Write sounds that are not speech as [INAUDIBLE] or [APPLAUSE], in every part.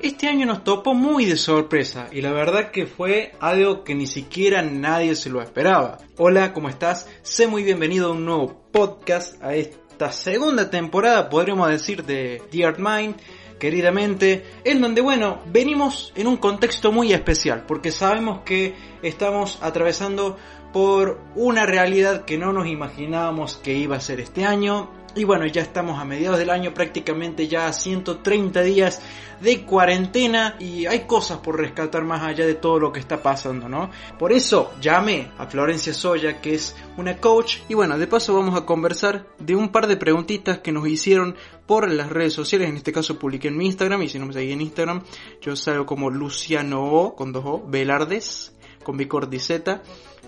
Este año nos topó muy de sorpresa y la verdad que fue algo que ni siquiera nadie se lo esperaba. Hola, ¿cómo estás? Sé muy bienvenido a un nuevo podcast, a esta segunda temporada, podríamos decir, de The Art Mind, queridamente, en donde, bueno, venimos en un contexto muy especial, porque sabemos que estamos atravesando por una realidad que no nos imaginábamos que iba a ser este año, y bueno, ya estamos a mediados del año, prácticamente ya a 130 días de cuarentena y hay cosas por rescatar más allá de todo lo que está pasando, ¿no? Por eso llamé a Florencia Soya, que es una coach, y bueno, de paso vamos a conversar de un par de preguntitas que nos hicieron por las redes sociales, en este caso publiqué en mi Instagram, y si no me seguís en Instagram, yo salgo como Luciano O, con dos O, Velardes, con B Z.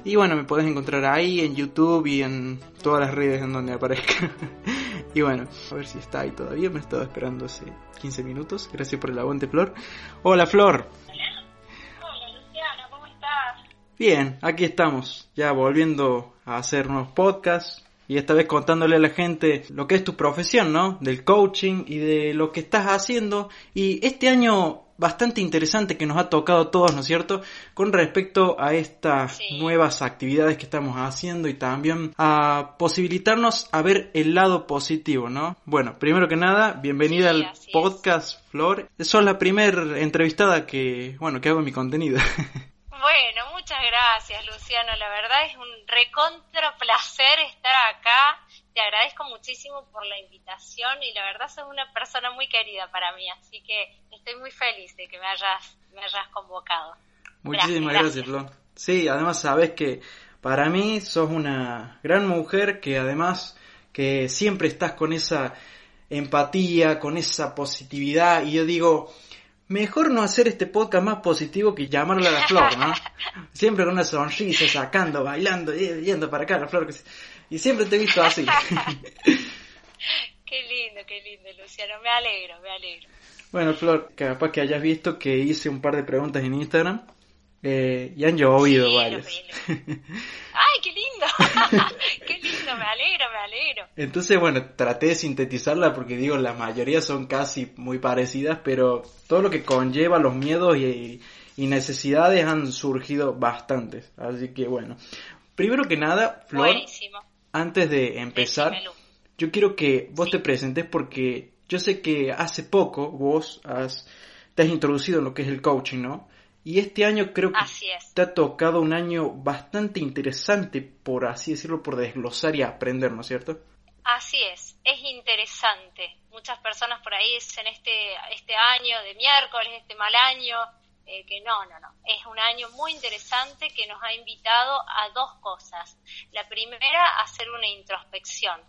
Y bueno, me podés encontrar ahí en YouTube y en todas las redes en donde aparezca. [LAUGHS] y bueno, a ver si está ahí todavía. Me he estado esperando hace 15 minutos. Gracias por el aguante, Flor. Hola, Flor. Hola, Luciano, ¿cómo estás? Bien, aquí estamos, ya volviendo a hacer nuevos podcasts. Y esta vez contándole a la gente lo que es tu profesión, ¿no? Del coaching y de lo que estás haciendo. Y este año bastante interesante que nos ha tocado a todos, ¿no es cierto? Con respecto a estas nuevas actividades que estamos haciendo y también a posibilitarnos a ver el lado positivo, ¿no? Bueno, primero que nada, bienvenida al podcast, Flor. Sos la primera entrevistada que, bueno, que hago en mi contenido. [LAUGHS] Bueno, muchas gracias, Luciano. La verdad es un recontra placer estar acá te agradezco muchísimo por la invitación y la verdad sos una persona muy querida para mí, así que estoy muy feliz de que me hayas, me hayas convocado. Muchísimas gracias. Sí, además sabes que para mí sos una gran mujer que además que siempre estás con esa empatía, con esa positividad y yo digo, mejor no hacer este podcast más positivo que llamarle a la flor, ¿no? [LAUGHS] Siempre con una sonrisa, sacando, bailando, yendo para acá la flor. Y siempre te he visto así. [LAUGHS] qué lindo, qué lindo, Luciano. Me alegro, me alegro. Bueno, Flor, capaz que hayas visto que hice un par de preguntas en Instagram eh, y han llovido varias. [LAUGHS] ¡Ay, qué lindo! [LAUGHS] ¡Qué lindo! Me alegro, me alegro. Entonces, bueno, traté de sintetizarla porque digo, la mayoría son casi muy parecidas, pero todo lo que conlleva los miedos y, y necesidades han surgido bastantes. Así que, bueno, primero que nada, Flor, Buenísimo antes de empezar, yo quiero que vos te presentes porque yo sé que hace poco vos has, te has introducido en lo que es el coaching, ¿no? Y este año creo que te ha tocado un año bastante interesante, por así decirlo, por desglosar y aprender, ¿no es cierto? Así es, es interesante. Muchas personas por ahí dicen este, este año de miércoles, este mal año, eh, que no, no, no. Es un año muy interesante que nos ha invitado a dos cosas. La primera, a hacer una introspección,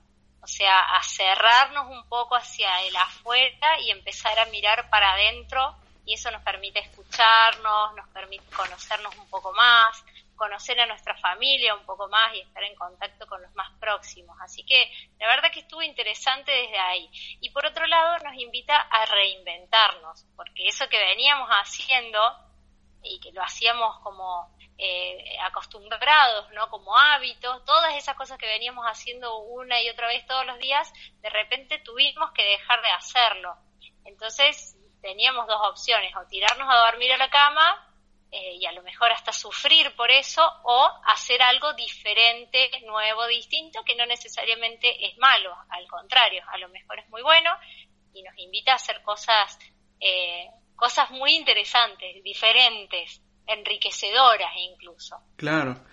o sea, a cerrarnos un poco hacia el afuera y empezar a mirar para adentro y eso nos permite escucharnos, nos permite conocernos un poco más, conocer a nuestra familia un poco más y estar en contacto con los más próximos. Así que la verdad que estuvo interesante desde ahí. Y por otro lado nos invita a reinventarnos, porque eso que veníamos haciendo y que lo hacíamos como eh, acostumbrados, ¿no? Como hábitos, todas esas cosas que veníamos haciendo una y otra vez todos los días, de repente tuvimos que dejar de hacerlo. Entonces teníamos dos opciones, o tirarnos a dormir a la cama eh, y a lo mejor hasta sufrir por eso o hacer algo diferente, nuevo, distinto, que no necesariamente es malo, al contrario, a lo mejor es muy bueno y nos invita a hacer cosas, eh, cosas muy interesantes, diferentes, enriquecedoras incluso. Claro.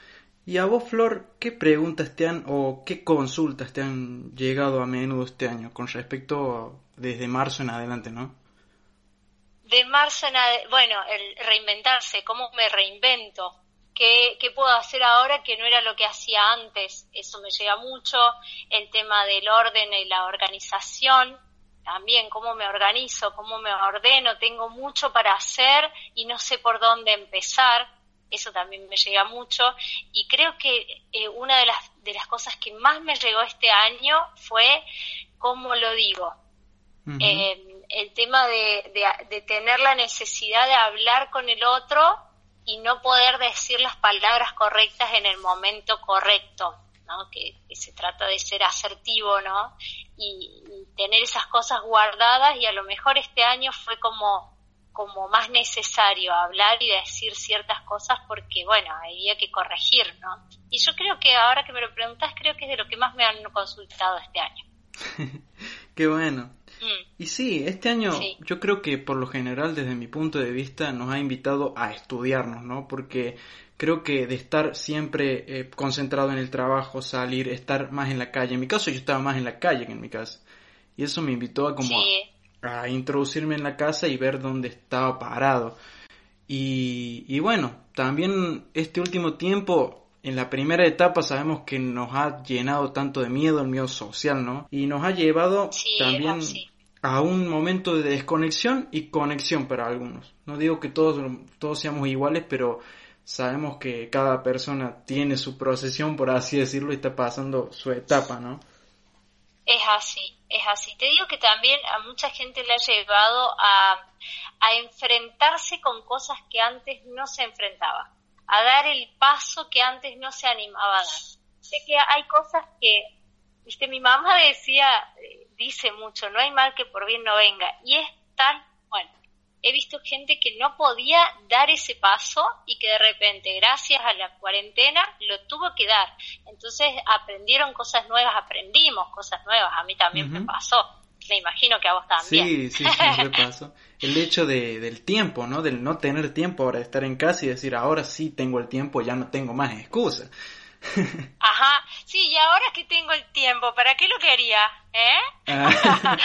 Y a vos, Flor, ¿qué preguntas te han o qué consultas te han llegado a menudo este año con respecto desde marzo en adelante, no? De marzo en bueno, el reinventarse, cómo me reinvento, ¿Qué, ¿Qué, puedo hacer ahora que no era lo que hacía antes? Eso me llega mucho, el tema del orden y la organización, también cómo me organizo, cómo me ordeno, tengo mucho para hacer y no sé por dónde empezar, eso también me llega mucho y creo que eh, una de las, de las cosas que más me llegó este año fue cómo lo digo. Eh, el tema de, de, tener la necesidad de hablar con el otro y no poder decir las palabras correctas en el momento correcto. ¿no? Que, se trata de ser asertivo, ¿no? Y, tener esas cosas guardadas y a lo mejor este año fue como como más necesario hablar y decir ciertas cosas porque, bueno, había que corregir, ¿no? Y yo creo que ahora que me lo preguntas, creo que es de lo que más me han consultado este año. [LAUGHS] Qué bueno. Y sí, este año yo creo que por lo general, desde mi punto de vista, nos ha invitado a estudiarnos, ¿no? Porque creo que de estar siempre eh, concentrado en el trabajo, salir, estar más en la calle. En mi caso yo estaba más en la calle que en mi casa. Y eso me invitó a como a, introducirme en la casa y ver dónde estaba parado. Y, y bueno, también este último tiempo, en la primera etapa sabemos que nos ha llenado tanto de miedo, el miedo social, ¿no? Y nos ha llevado también a un momento de desconexión y conexión para algunos. No digo que todos, todos seamos iguales, pero sabemos que cada persona tiene su procesión, por así decirlo, y está pasando su etapa, ¿no? Es así, es así. Te digo que también a mucha gente le ha llevado a, a enfrentarse con cosas que antes no se enfrentaba, a dar el paso que antes no se animaba a dar. Sé que hay cosas que, viste, mi mamá decía, eh, dice mucho, no hay mal que por bien no venga, y es tal, bueno, he visto gente que no podía dar ese paso y que de repente, gracias a la cuarentena, lo tuvo que dar. Entonces aprendieron cosas nuevas, aprendimos cosas nuevas. A mí también me pasó. Me imagino que a vos también. Sí, sí, sí, me [LAUGHS] pasó. El hecho de, del tiempo, ¿no? Del no tener tiempo ahora de estar en casa y decir, ahora sí tengo el tiempo, ya no tengo más excusa. [LAUGHS] Ajá, sí, y ahora que tengo el tiempo, ¿para qué lo quería? ¿Eh? Ah.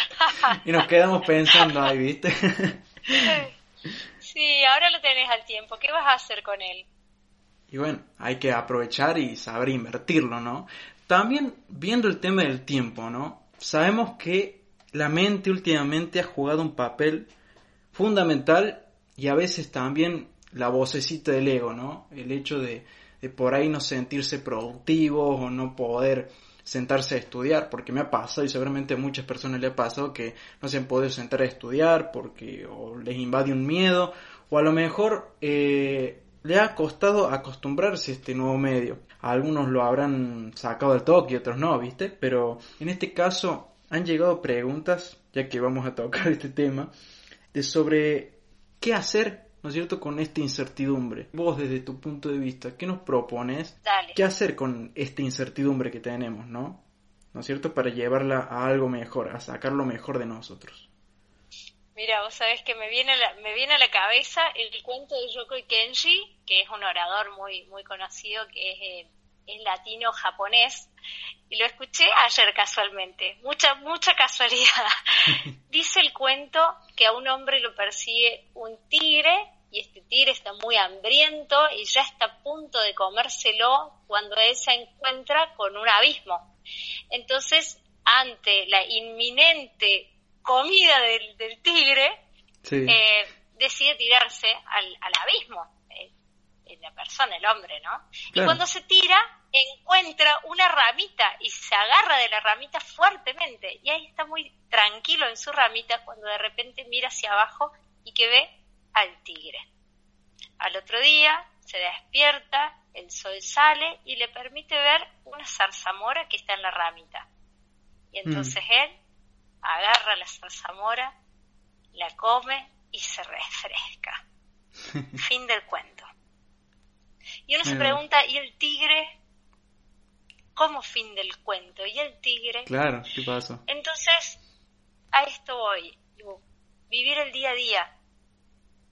[LAUGHS] y nos quedamos pensando ahí, ¿viste? sí, ahora lo tenés al tiempo. ¿Qué vas a hacer con él? Y bueno, hay que aprovechar y saber invertirlo, ¿no? También viendo el tema del tiempo, ¿no? Sabemos que la mente últimamente ha jugado un papel fundamental y a veces también la vocecita del ego, ¿no? El hecho de, por ahí no sentirse productivos o no poder sentarse a estudiar, porque me ha pasado y seguramente a muchas personas le ha pasado que no se han podido sentar a estudiar porque les invade un miedo o a lo mejor eh, le ha costado acostumbrarse a este nuevo medio. algunos lo habrán sacado del toque y otros no, ¿viste? Pero en este caso han llegado preguntas, ya que vamos a tocar [LAUGHS] este tema, de sobre qué hacer ¿no es cierto?, con esta incertidumbre. Vos desde tu punto de vista, ¿qué nos propones? ¿Qué hacer con esta incertidumbre que tenemos, ¿no? ¿No es cierto?, para llevarla a algo mejor, a sacar lo mejor de nosotros. Mira, vos sabés que me viene a la, me viene a la cabeza el cuento de Yokoi Kenji, que es un orador muy, muy conocido, que es, eh, es latino-japonés, y lo escuché ayer casualmente, mucha, mucha casualidad. [LAUGHS] Dice el cuento que a un hombre lo persigue un tigre y este tigre está muy hambriento y ya está a punto de comérselo cuando él se encuentra con un abismo. Entonces, ante la inminente comida del, tigre, eh, decide tirarse al, abismo, eh, la persona, el hombre, ¿no? Y cuando se tira, encuentra una ramita y se agarra de la ramita fuertemente y ahí está muy tranquilo en su ramita cuando de repente mira hacia abajo y que ve al tigre. Al otro día se despierta, el sol sale y le permite ver una zarzamora que está en la ramita. Y entonces mm. él agarra la zarzamora, la come y se refresca. [LAUGHS] fin del cuento. Y uno se pregunta, ¿y el tigre? ¿Cómo fin del cuento? ¿Y el tigre? Claro, ¿qué pasó? Entonces, a esto voy. Vivir el día a día,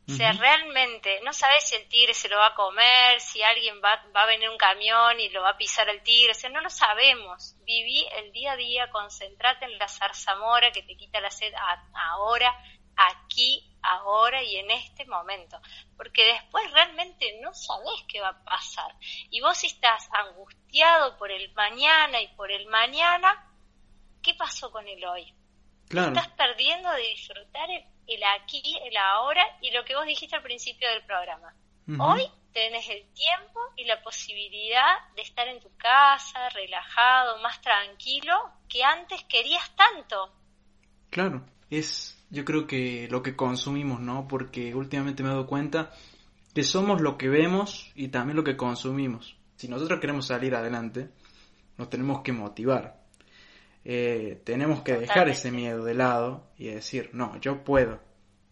o sea, realmente no sabes si el tigre se lo va a comer, si alguien va, va a venir un camión y lo va a pisar el tigre, o sea, no lo sabemos. Viví el día a día, concentrate en la zarzamora que te quita la sed ahora, aquí, ahora y en este momento. Porque después realmente no sabes qué va a pasar. Y vos si estás angustiado por el mañana y por el mañana, ¿qué pasó con el hoy? Estás perdiendo de disfrutar el, aquí, el ahora y lo que vos dijiste al principio del programa. Hoy tenés el tiempo y la posibilidad de estar en tu casa, relajado, más tranquilo, que antes querías tanto. Claro, es yo creo que lo que consumimos, ¿no? Porque últimamente me he dado cuenta que somos lo que vemos y también lo que consumimos. Si nosotros queremos salir adelante, nos tenemos que motivar. Eh, tenemos que dejar ese miedo de lado y decir, no, yo puedo.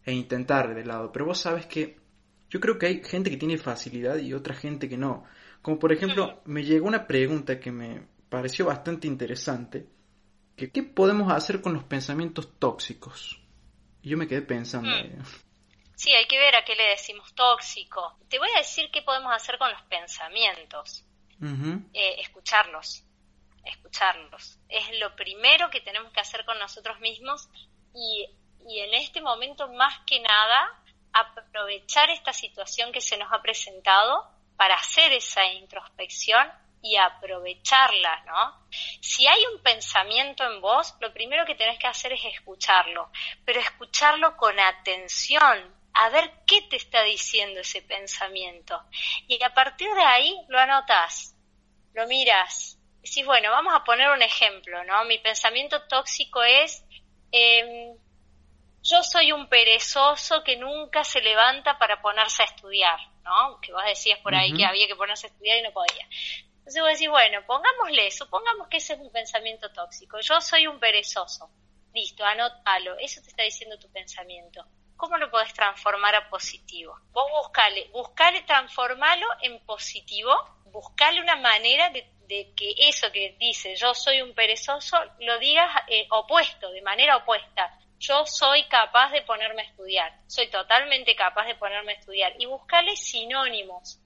E intentar de lado. Pero vos sabes que yo creo que hay gente que tiene facilidad y otra gente que no. Como por ejemplo, me llegó una pregunta que me pareció bastante interesante. Que, ¿Qué podemos hacer con los pensamientos tóxicos? Y yo me quedé pensando. Hmm. Sí, hay que ver a qué le decimos tóxico. Te voy a decir qué podemos hacer con los pensamientos. Eh, escucharlos escucharlos. Es lo primero que tenemos que hacer con nosotros mismos y, y en este momento más que nada aprovechar esta situación que se nos ha presentado para hacer esa introspección y aprovecharla, ¿no? Si hay un pensamiento en vos, lo primero que tenés que hacer es escucharlo, pero escucharlo con atención, a ver qué te está diciendo ese pensamiento. Y a partir de ahí lo anotas, lo miras, Sí, bueno, vamos a poner un ejemplo, ¿no? Mi pensamiento tóxico es, em, yo soy un perezoso que nunca se levanta para ponerse a estudiar, ¿no? Que vos decías por ahí que había que ponerse a estudiar y no podía. Entonces vos decís, bueno, pongámosle, supongamos que ese es un pensamiento tóxico. Yo soy un perezoso. Listo, anótalo. Eso te está diciendo tu pensamiento. ¿Cómo lo podés transformar a positivo? Vos buscale, buscale transformarlo en positivo, buscale una manera de de que eso que dice yo soy un perezoso lo digas eh, opuesto, de manera opuesta. Yo soy capaz de ponerme a estudiar, soy totalmente capaz de ponerme a estudiar y buscarle sinónimos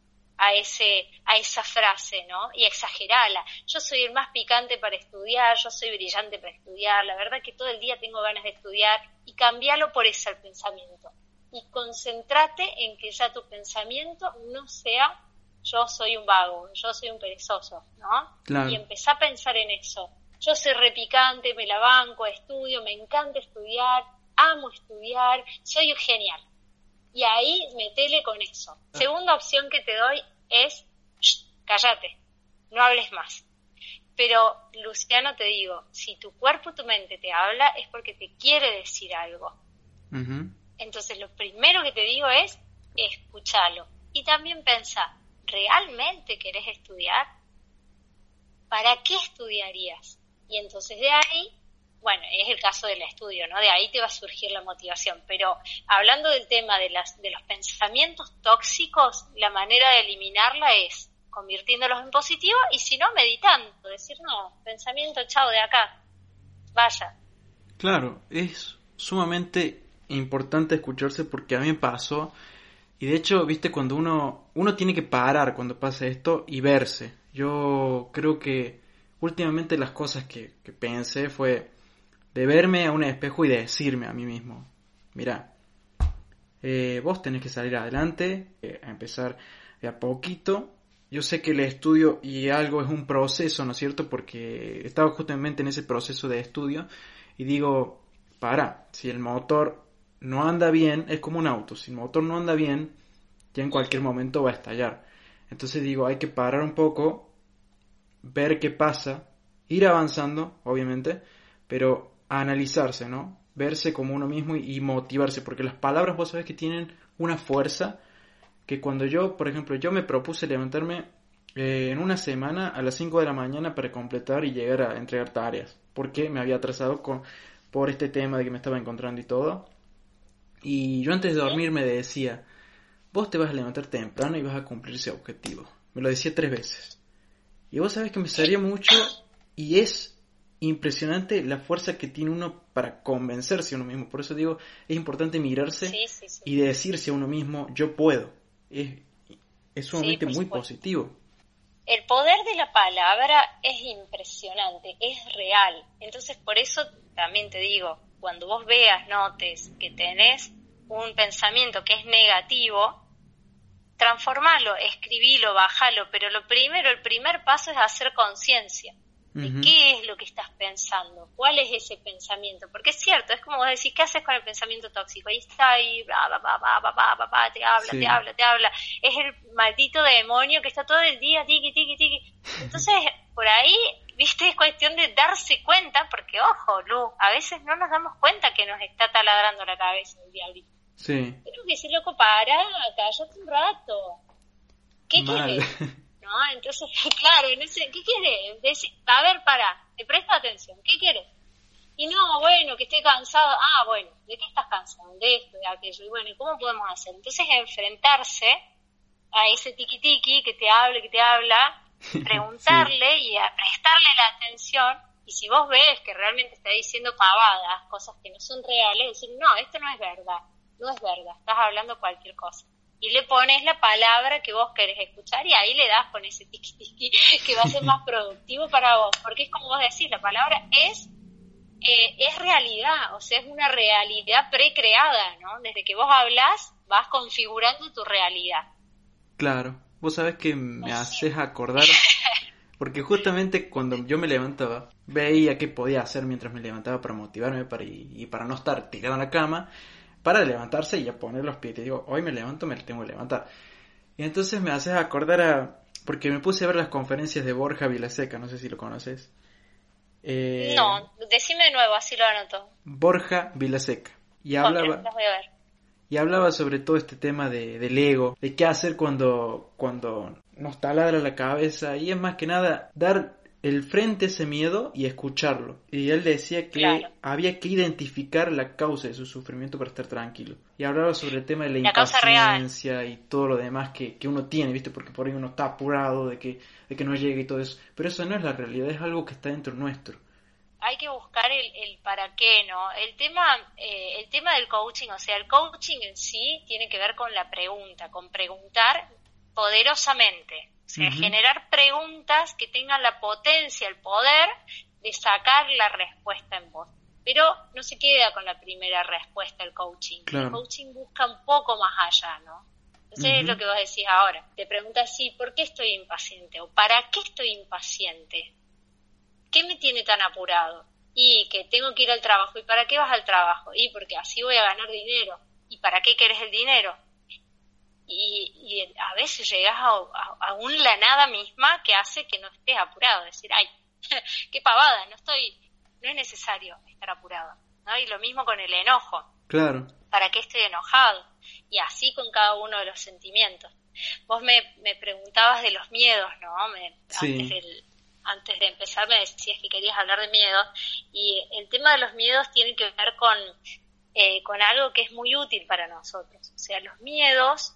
a ese a esa frase, ¿no? Y exagerarla. Yo soy el más picante para estudiar, yo soy brillante para estudiar, la verdad que todo el día tengo ganas de estudiar y cambiarlo por ese pensamiento. Y concéntrate en que ya tu pensamiento no sea yo soy un vago, yo soy un perezoso, ¿no? Y empecé a pensar en eso. Yo soy repicante, me la banco, estudio, me encanta estudiar, amo estudiar, soy genial. Y ahí metele con eso. Ah. Segunda opción que te doy es, cállate, no hables más. Pero, Luciano, te digo, si tu cuerpo tu mente te habla es porque te quiere decir algo. Entonces, lo primero que te digo es, escúchalo. Y también pensá, ¿realmente querés estudiar? ¿Para qué estudiarías? Y entonces de ahí, bueno, es el caso del estudio, ¿no? De ahí te va a surgir la motivación. Pero hablando del tema de, las, de los pensamientos tóxicos, la manera de eliminarla es convirtiéndolos en positivo y si no, meditando. Decir, no, pensamiento, chao, de acá, vaya. Claro, es sumamente importante escucharse porque a mí me pasó y de hecho, viste, cuando uno, uno tiene que parar cuando pasa esto y verse. Yo creo que últimamente las cosas que, pensé fue de verme a un espejo y de decirme a mí mismo, mira, eh, vos tenés que salir adelante, eh, a empezar de a poquito. Yo sé que el estudio y algo es un proceso, ¿no es cierto? Porque estaba justamente en ese proceso de estudio y digo, para, si el motor no anda bien, es como un auto, si el motor no anda bien, ya en cualquier momento va a estallar. Entonces digo, hay que parar un poco, ver qué pasa, ir avanzando, obviamente, pero analizarse, ¿no? Verse como uno mismo y, motivarse, porque las palabras vos sabés que tienen una fuerza que cuando yo, por ejemplo, yo me propuse levantarme eh, en una semana a las 5 de la mañana para completar y llegar a entregar tareas, porque me había atrasado con, por este tema de que me estaba encontrando y todo. Y yo antes de dormir me decía, vos te vas a levantar temprano y vas a cumplir ese objetivo. Me lo decía tres veces. Y vos sabés que me salía mucho y es impresionante la fuerza que tiene uno para convencerse a uno mismo. Por eso digo, es importante mirarse y decirse a uno mismo, yo puedo. Es, es sumamente muy positivo. El poder de la palabra es impresionante, es real. Entonces, por eso también te digo, cuando vos veas, notes que tenés un pensamiento que es negativo, transformalo, escribilo, bajalo, pero lo primero, el primer paso es hacer conciencia. Qué es lo que estás pensando, cuál es ese pensamiento, porque es cierto, es como vos decís, ¿qué haces con el pensamiento tóxico? Ahí está, ahí, bla, bla, bla, bla, bla, bla, bla, te habla, te habla, te habla, es el maldito demonio que está todo el día, tiqui, tiqui, tiqui. Entonces, por ahí, viste, es cuestión de darse cuenta, porque ojo, Lu, a veces no nos damos cuenta que nos está taladrando la cabeza el diablito. Sí. Pero que si loco, para, cállate un rato. ¿Qué quieres? [LAUGHS] ¿no? Entonces, [LAUGHS] claro, en ese, ¿qué quieres? Decir, a ver, para, te presta atención, ¿qué quieres? Y no, bueno, que estoy cansado. Ah, bueno, ¿de qué estás cansado? De esto, de aquello. Y bueno, ¿y cómo podemos hacer? Entonces, enfrentarse a ese tiki-tiki que te habla, que te habla, preguntarle y a prestarle la atención. Y si vos ves que realmente está diciendo pavadas, cosas que no son reales, decir, no, esto no es verdad, no es verdad, estás hablando cualquier cosa y le pones la palabra que vos querés escuchar y ahí le das con ese tiki tiki que va a ser más [LAUGHS] productivo para vos, porque es como vos decís, la palabra es eh, es realidad, o sea, es una realidad precreada, ¿no? Desde que vos hablas, vas configurando tu realidad. Claro, vos sabés que me haces acordar, [LAUGHS] porque justamente cuando yo me levantaba, veía qué podía hacer mientras me levantaba para motivarme para, y para no estar tirado en la cama, para levantarse y a poner los pies. Te digo, hoy me levanto, me tengo que levantar. Y entonces me haces acordar a... Porque me puse a ver las conferencias de Borja Vilaseca, no sé si lo conoces. Eh, no, decime de nuevo, así lo anoto. Borja Vilaseca. Y hablaba, y hablaba sobre todo este tema de, del ego, de qué hacer cuando, cuando nos taladra la cabeza. Y es más que nada dar el frente ese miedo y escucharlo. Y él decía que había que identificar la causa de su sufrimiento para estar tranquilo. Y hablaba sobre el tema de la, impaciencia y todo lo demás que, que, uno tiene, ¿viste? Porque por ahí uno está apurado de que, de que no llegue y todo eso. Pero eso no es la realidad, es algo que está dentro nuestro. Hay que buscar el, el para qué, ¿no? El tema, eh, el tema del coaching, o sea, el coaching en sí tiene que ver con la pregunta, con preguntar poderosamente o sea, generar preguntas que tengan la potencia, el poder de sacar la respuesta en vos. Pero no se queda con la primera respuesta el coaching. El coaching busca un poco más allá, ¿no? Entonces es lo que vos decís ahora. Te preguntas, sí, ¿por qué estoy impaciente? ¿O para qué estoy impaciente? ¿Qué me tiene tan apurado? Y que tengo que ir al trabajo. ¿Y para qué vas al trabajo? Y porque así voy a ganar dinero. ¿Y para qué querés el dinero? Y, a veces llegas a, a, un la nada misma que hace que no estés apurado, decir, ay, [LAUGHS] qué pavada, no estoy, no es necesario estar apurado, ¿no? Y lo mismo con el enojo. Claro. ¿Para qué estoy enojado? Y así con cada uno de los sentimientos. Vos me, me preguntabas de los miedos, ¿no? Me, antes, antes de empezar me decías que querías hablar de miedo y el tema de los miedos tiene que ver con, eh, con algo que es muy útil para nosotros. O sea, los miedos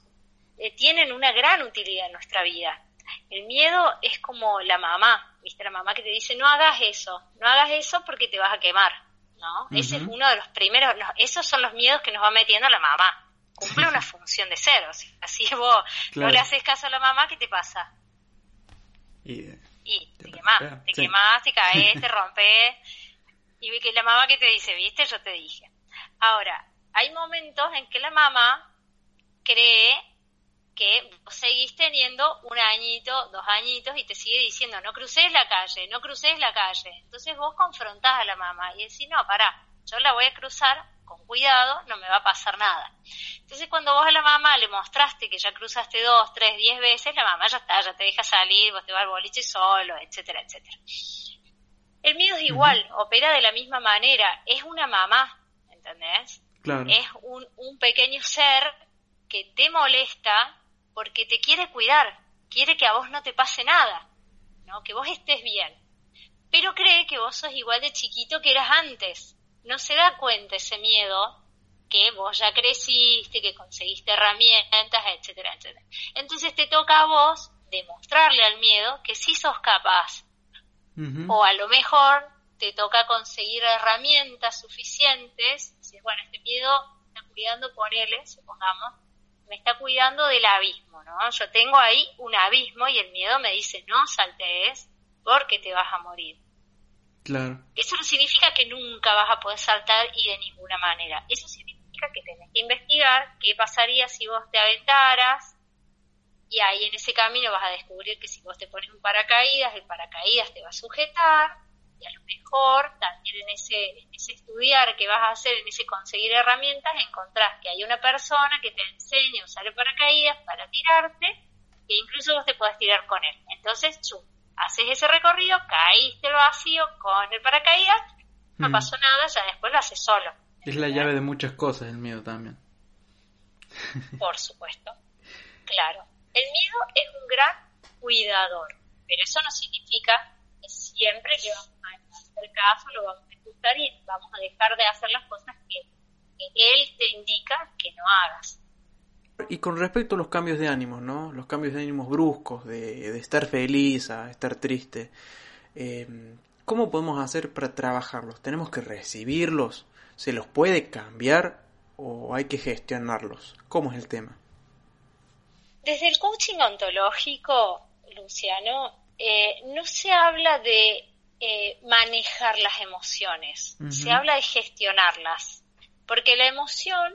eh, tienen una gran utilidad en nuestra vida. El miedo es como la mamá, ¿viste? La mamá que te dice, no hagas eso, no hagas eso porque te vas a quemar, ¿no? Ese es uno de los primeros, esos son los miedos que nos va metiendo la mamá. Cumple una [LAUGHS] función de ser, o sea, así vos no le haces caso a la mamá, ¿qué te pasa? Y, te, quemás, te quemás, te caes, [LAUGHS] te rompes. Y que la mamá que te dice, viste, yo te dije. Ahora, hay momentos en que la mamá cree que vos seguís teniendo un añito, dos añitos y te sigue diciendo, no cruces la calle, no cruces la calle. Entonces vos confrontás a la mamá y decís, no, pará, yo la voy a cruzar con cuidado, no me va a pasar nada. Entonces cuando vos a la mamá le mostraste que ya cruzaste dos, tres, diez veces, la mamá ya está, ya te deja salir, vos te vas al boliche solo, etcétera, etcétera. El miedo es igual, opera de la misma manera, es una mamá, ¿entendés? Es un, un pequeño ser que te molesta porque te quiere cuidar, quiere que a vos no te pase nada, ¿no? que vos estés bien. Pero cree que vos sos igual de chiquito que eras antes. No se da cuenta ese miedo que vos ya creciste, que conseguiste herramientas, etcétera, etcétera. Entonces te toca a vos demostrarle al miedo que sí sos capaz. O a lo mejor te toca conseguir herramientas suficientes. Dices, bueno, este miedo está cuidando, ponele, supongamos, me está cuidando del abismo, ¿no? Yo tengo ahí un abismo y el miedo me dice, no saltes porque te vas a morir. Claro. Eso no significa que nunca vas a poder saltar y de ninguna manera. Eso significa que tenés que investigar qué pasaría si vos te aventaras y ahí en ese camino vas a descubrir que si vos te pones un paracaídas, el paracaídas te va a sujetar y a lo mejor también en ese, en ese estudiar que vas a hacer, en ese conseguir herramientas, encontrás que hay una persona que te enseña a usar el paracaídas para tirarte e incluso vos te puedes tirar con él. Entonces, tú haces ese recorrido, caíste al vacío con el paracaídas, no mm. pasó nada, ya después lo haces solo. Es la llave de muchas cosas el miedo también. [LAUGHS] Por supuesto, claro. El miedo es un gran cuidador, pero eso no significa siempre que vamos a hacer caso lo vamos a escuchar y vamos a dejar de hacer las cosas que, él te indica que no hagas. Y con respecto a los cambios de ánimo, ¿no? Los cambios de ánimos bruscos, de, estar feliz a estar triste, eh, ¿cómo podemos hacer para trabajarlos? ¿Tenemos que recibirlos? ¿Se los puede cambiar o hay que gestionarlos? ¿Cómo es el tema? Desde el coaching ontológico, Luciano, eh, no se habla de eh, manejar las emociones, se habla de gestionarlas, porque la emoción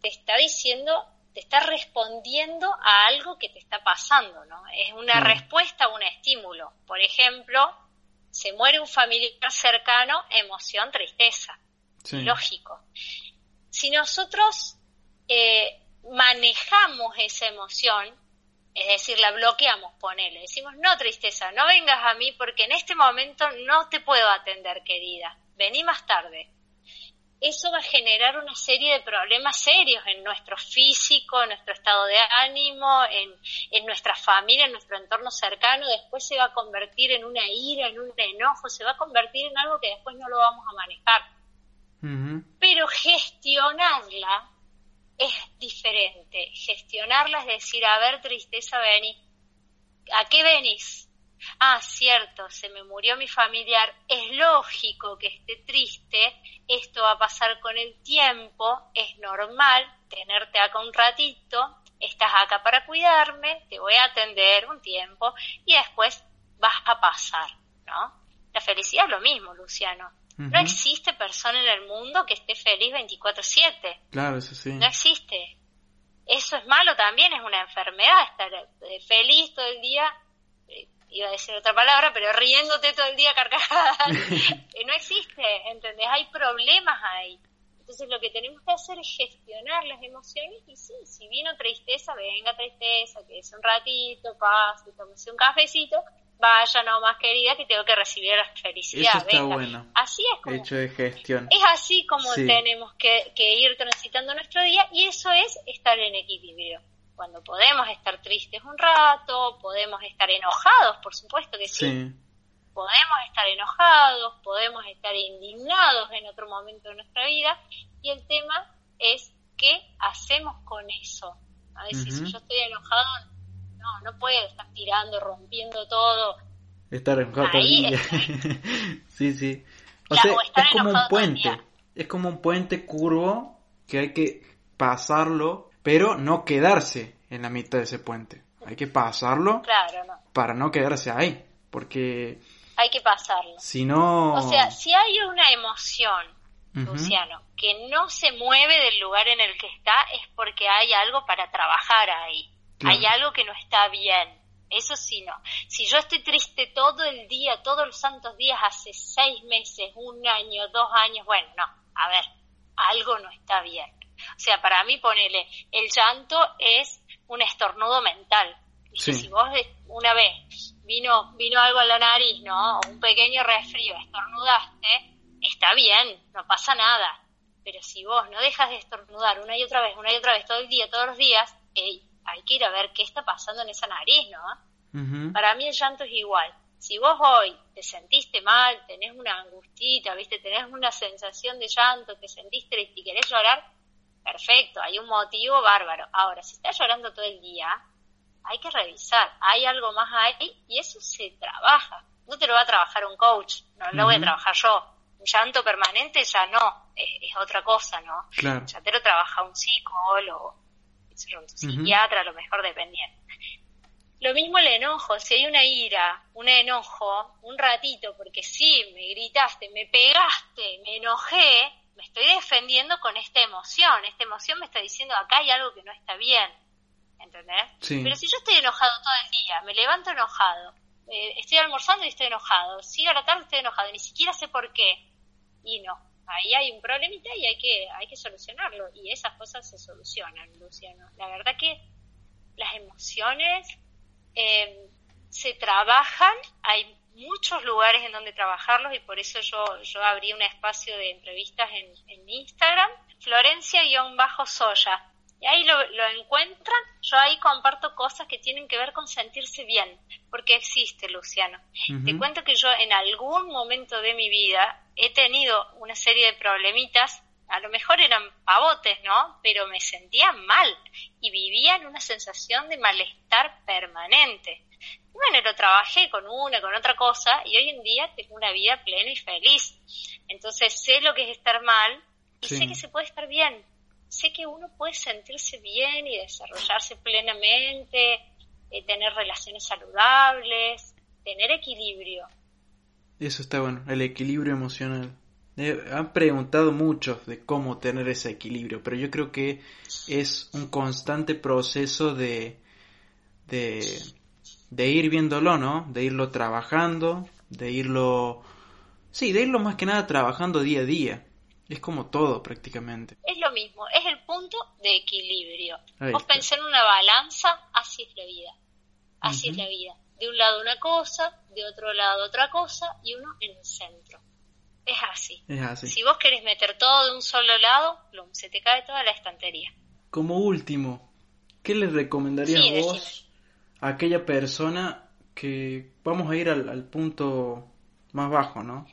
te está diciendo, te está respondiendo a algo que te está pasando, ¿no? Es una respuesta a un estímulo. Por ejemplo, se muere un familiar cercano, emoción, tristeza. Lógico. Si nosotros eh, manejamos esa emoción, es decir, la bloqueamos, ponele, decimos, no tristeza, no vengas a mí porque en este momento no te puedo atender, querida, vení más tarde. Eso va a generar una serie de problemas serios en nuestro físico, en nuestro estado de ánimo, en, en nuestra familia, en nuestro entorno cercano. Después se va a convertir en una ira, en un enojo, se va a convertir en algo que después no lo vamos a manejar. Pero gestionarla es diferente. Gestionarla es decir, a ver, tristeza, vení. ¿A qué venís? Ah, cierto, se me murió mi familiar. Es lógico que esté triste. Esto va a pasar con el tiempo. Es normal tenerte acá un ratito. Estás acá para cuidarme. Te voy a atender un tiempo y después vas a pasar, ¿no? La felicidad es lo mismo, Luciano. No existe persona en el mundo que esté feliz 24/7. Claro, eso sí. No existe. Eso es malo también, es una enfermedad, estar eh, feliz todo el día, eh, iba a decir otra palabra, pero riéndote todo el día carcajadas. [LAUGHS] Eh, no existe, ¿entendés? Hay problemas ahí. Entonces lo que tenemos que hacer es gestionar las emociones y sí, si vino tristeza, venga tristeza, que es un ratito, pase, tómese un cafecito, vaya no más querida que tengo que recibir la felicidad. Eso está bueno. Así es como, hecho de gestión. Es así como tenemos que, ir transitando nuestro día y eso es estar en equilibrio. Cuando podemos estar tristes un rato, podemos estar enojados, por supuesto que sí. Podemos estar enojados, podemos estar indignados en otro momento de nuestra vida y el tema es qué hacemos con eso. A veces si yo estoy enojado no, no puedo estar tirando, rompiendo todo. Estar enojado todo [LAUGHS] sí, sí. O sea, es como un puente. Es como un puente curvo que hay que pasarlo, pero no quedarse en la mitad de ese puente. Hay que pasarlo para no quedarse ahí. Porque... Hay que pasarlo. Si no... O sea, si hay una emoción, Luciano, que no se mueve del lugar en el que está, es porque hay algo para trabajar ahí. Hay algo que no está bien. Eso sí, no. Si yo estoy triste todo el día, todos los santos días, hace seis meses, un año, dos años, bueno, no. A ver, algo no está bien. O sea, para mí, ponele, el llanto es un estornudo mental. Si vos una vez vino, vino algo a la nariz, ¿no? O un pequeño resfrío, estornudaste, está bien, no pasa nada. Pero si vos no dejas de estornudar una y otra vez, una y otra vez, todo el día, todos los días, hay que ir a ver qué está pasando en esa nariz, ¿no? Para mí el llanto es igual. Si vos hoy te sentiste mal, tenés una angustita, ¿viste? Tenés una sensación de llanto, te sentís triste y querés llorar, perfecto, hay un motivo bárbaro. Ahora, si estás llorando todo el día, hay que revisar, hay algo más ahí y eso se trabaja. No te lo va a trabajar un coach, no lo voy a trabajar yo. Un llanto permanente ya no, es, otra cosa, ¿no? Ya te lo trabaja un psicólogo un psiquiatra, a lo mejor dependiendo. Lo mismo el enojo, si hay una ira, un enojo, un ratito, porque sí, me gritaste, me pegaste, me enojé, me estoy defendiendo con esta emoción. Esta emoción me está diciendo acá hay algo que no está bien. ¿entendés? Pero si yo estoy enojado todo el día, me levanto enojado, eh, estoy almorzando y estoy enojado, sigo a la tarde estoy enojado, ni siquiera sé por qué, y no, ahí hay un problemita y hay que, hay que solucionarlo, y esas cosas se solucionan, Luciano. La verdad que las emociones eh, se trabajan, hay muchos lugares en donde trabajarlos y por eso yo, yo abrí un espacio de entrevistas en, en Instagram, Florencia-Soya. Y ahí lo, lo, encuentran, yo ahí comparto cosas que tienen que ver con sentirse bien, porque existe, Luciano. Te cuento que yo en algún momento de mi vida he tenido una serie de problemitas, a lo mejor eran pavotes, ¿no? Pero me sentía mal y vivía en una sensación de malestar permanente bueno, lo trabajé con una, con otra cosa y hoy en día tengo una vida plena y feliz. Entonces sé lo que es estar mal y sé que se puede estar bien. Sé que uno puede sentirse bien y desarrollarse plenamente, eh, tener relaciones saludables, tener equilibrio. Eso está bueno, el equilibrio emocional. Eh, han preguntado muchos de cómo tener ese equilibrio, pero yo creo que es un constante proceso de, de de ir viéndolo, ¿no? De irlo trabajando, de irlo... Sí, de irlo más que nada trabajando día a día. Es como todo prácticamente. Es lo mismo, es el punto de equilibrio. Vos pensé en una balanza, así es la vida. Así es la vida. De un lado una cosa, de otro lado otra cosa y uno en el centro. Es así. Es así. Si vos querés meter todo de un solo lado, se te cae toda la estantería. Como último, ¿qué les recomendarías vos aquella persona que vamos a ir al, punto más bajo, ¿no?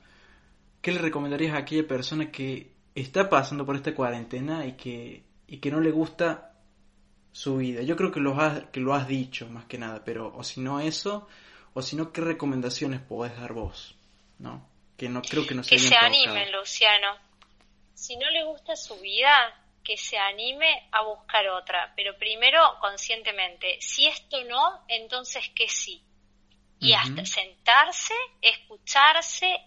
¿Qué le recomendarías a aquella persona que está pasando por esta cuarentena y que, y que no le gusta su vida? Yo creo que lo, has, que lo has dicho más que nada, pero o si no eso, o si no, ¿qué recomendaciones podés dar vos? ¿No? Que no creo que no Que se animen, Luciano. Si no le gusta su vida, que se anime a buscar otra, pero primero conscientemente, si esto no, entonces que sí. Y hasta sentarse, escucharse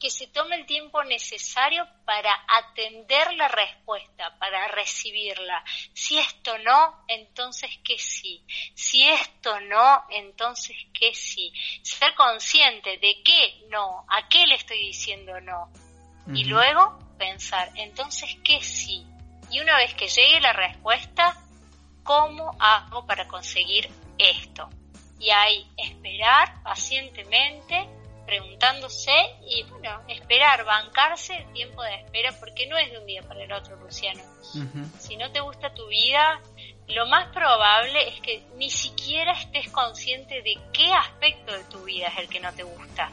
que se tome el tiempo necesario para atender la respuesta, para recibirla. Si esto no, entonces que sí. Si esto no, entonces que sí. Ser consciente de qué no, a qué le estoy diciendo no. Y luego pensar, entonces, ¿qué sí? Y una vez que llegue la respuesta, ¿cómo hago para conseguir esto? Y ahí esperar pacientemente, preguntándose y bueno, esperar, bancarse el tiempo de espera, porque no es de un día para el otro, Luciano. Si no te gusta tu vida, lo más probable es que ni siquiera estés consciente de qué aspecto de tu vida es el que no te gusta.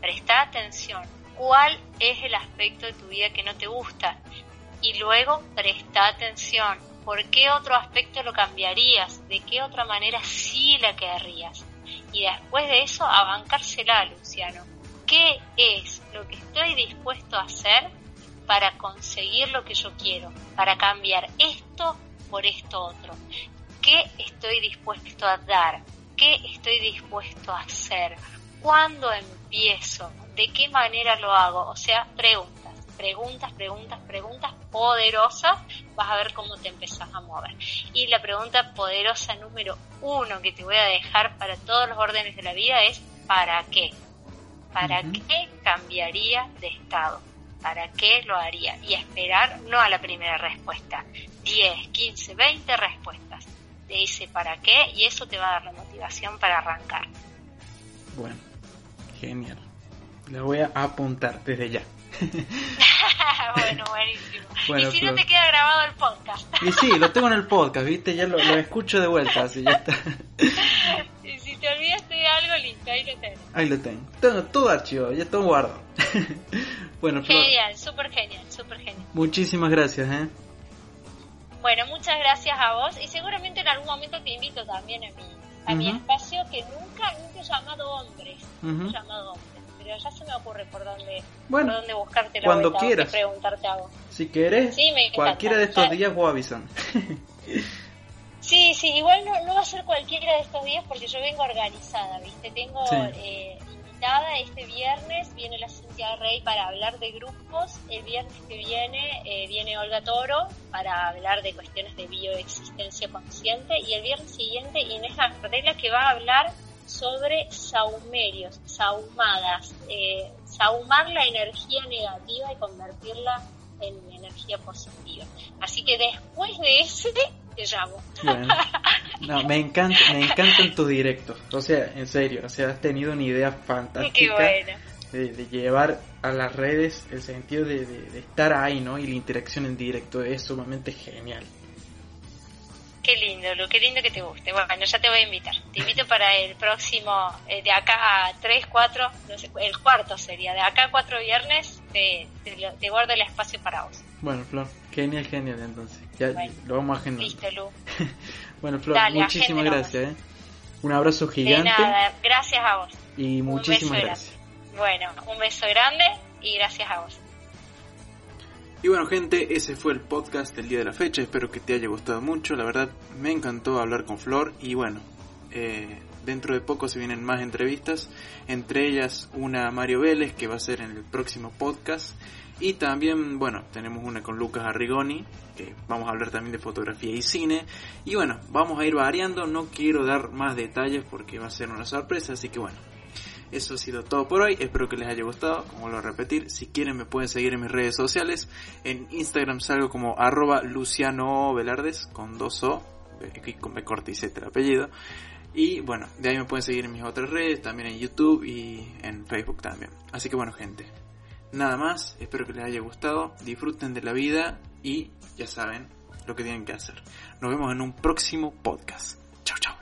Presta atención, cuál es el aspecto de tu vida que no te gusta y luego presta atención. ¿Por qué otro aspecto lo cambiarías? ¿De qué otra manera sí la querrías? Y después de eso, abancársela, Luciano. ¿Qué es lo que estoy dispuesto a hacer para conseguir lo que yo quiero? Para cambiar esto por esto otro. ¿Qué estoy dispuesto a dar? ¿Qué estoy dispuesto a hacer? ¿Cuándo empiezo? ¿De qué manera lo hago? O sea, preguntas, preguntas, preguntas, preguntas poderosas, vas a ver cómo te empezás a mover. Y la pregunta poderosa número uno que te voy a dejar para todos los órdenes de la vida es ¿para qué? ¿Para qué cambiaría de estado? ¿Para qué lo haría? Y esperar no a la primera respuesta, 10, 15, 20 respuestas. Te dice para qué y eso te va a dar la motivación para arrancar. Bueno, genial. Lo voy a apuntar desde ya. [LAUGHS] bueno, buenísimo. [LAUGHS] y si no te queda grabado el podcast. y sí, lo tengo en el [LAUGHS] podcast, ¿viste? Ya lo, escucho de vuelta, así ya está. y si te olvidaste de algo, listo, ahí lo tengo. Ahí lo tengo. Tengo todo archivo, ya todo guardo. bueno, Genial, súper genial, súper genial. Muchísimas gracias, ¿eh? Bueno, muchas gracias a vos y seguramente en algún momento te invito también a mi, a mi espacio que nunca, nunca he llamado hombres. Nunca he llamado hombres pero ya se me ocurre por dónde, por dónde buscarte la cuando quieras. preguntarte a vos. Si quieres, cualquiera de estos días vos avisan. sí, sí, igual no, no va a ser cualquiera de estos días porque yo vengo organizada, ¿viste? Tengo eh, invitada este viernes, viene la Cintia Rey para hablar de grupos, el viernes que viene eh, viene Olga Toro para hablar de cuestiones de bioexistencia consciente y el viernes siguiente Inés Ardela que va a hablar sobre saumerios, saumadas, eh, saumar la energía negativa y convertirla en energía positiva. Así que después de ese te llamo. no, me encanta, me encantan tus directos. O sea, en serio, o sea, has tenido una idea fantástica de, llevar a las redes el sentido de, de, estar ahí, ¿no? Y la interacción en directo es sumamente genial. Qué lindo, lo qué lindo que te guste. Bueno, ya te voy a invitar. Te invito para el próximo, eh, de acá a tres, cuatro, no sé, el cuarto sería, de acá a cuatro viernes, te, te, guardo el espacio para vos. Bueno, Flor, genial, genial entonces. Ya lo vamos a agendar. Listo, Lu. [LAUGHS] bueno, Flor, muchísimas gracias. ¿eh? Un abrazo gigante. De nada, gracias a vos. Y muchísimas gracias. Bueno, un beso grande y gracias a vos. Y bueno gente, ese fue el podcast del día de la fecha, espero que te haya gustado mucho, la verdad me encantó hablar con Flor. Y bueno, eh, dentro de poco se vienen más entrevistas, entre ellas una Mario Vélez que va a ser en el próximo podcast. Y también, bueno, tenemos una con Lucas Arrigoni, que vamos a hablar también de fotografía y cine. Y bueno, vamos a ir variando, no quiero dar más detalles porque va a ser una sorpresa, así que bueno, eso ha sido todo por hoy. Espero que les haya gustado. Como a repetir, si quieren me pueden seguir en mis redes sociales. En Instagram salgo como arroba Luciano Velardes con dos O, con B corta y Z el apellido. Y bueno, de ahí me pueden seguir en mis otras redes, también en YouTube y en Facebook también. Así que bueno gente, nada más, espero que les haya gustado, disfruten de la vida y ya saben lo que tienen que hacer. Nos vemos en un próximo podcast. Chao, chao.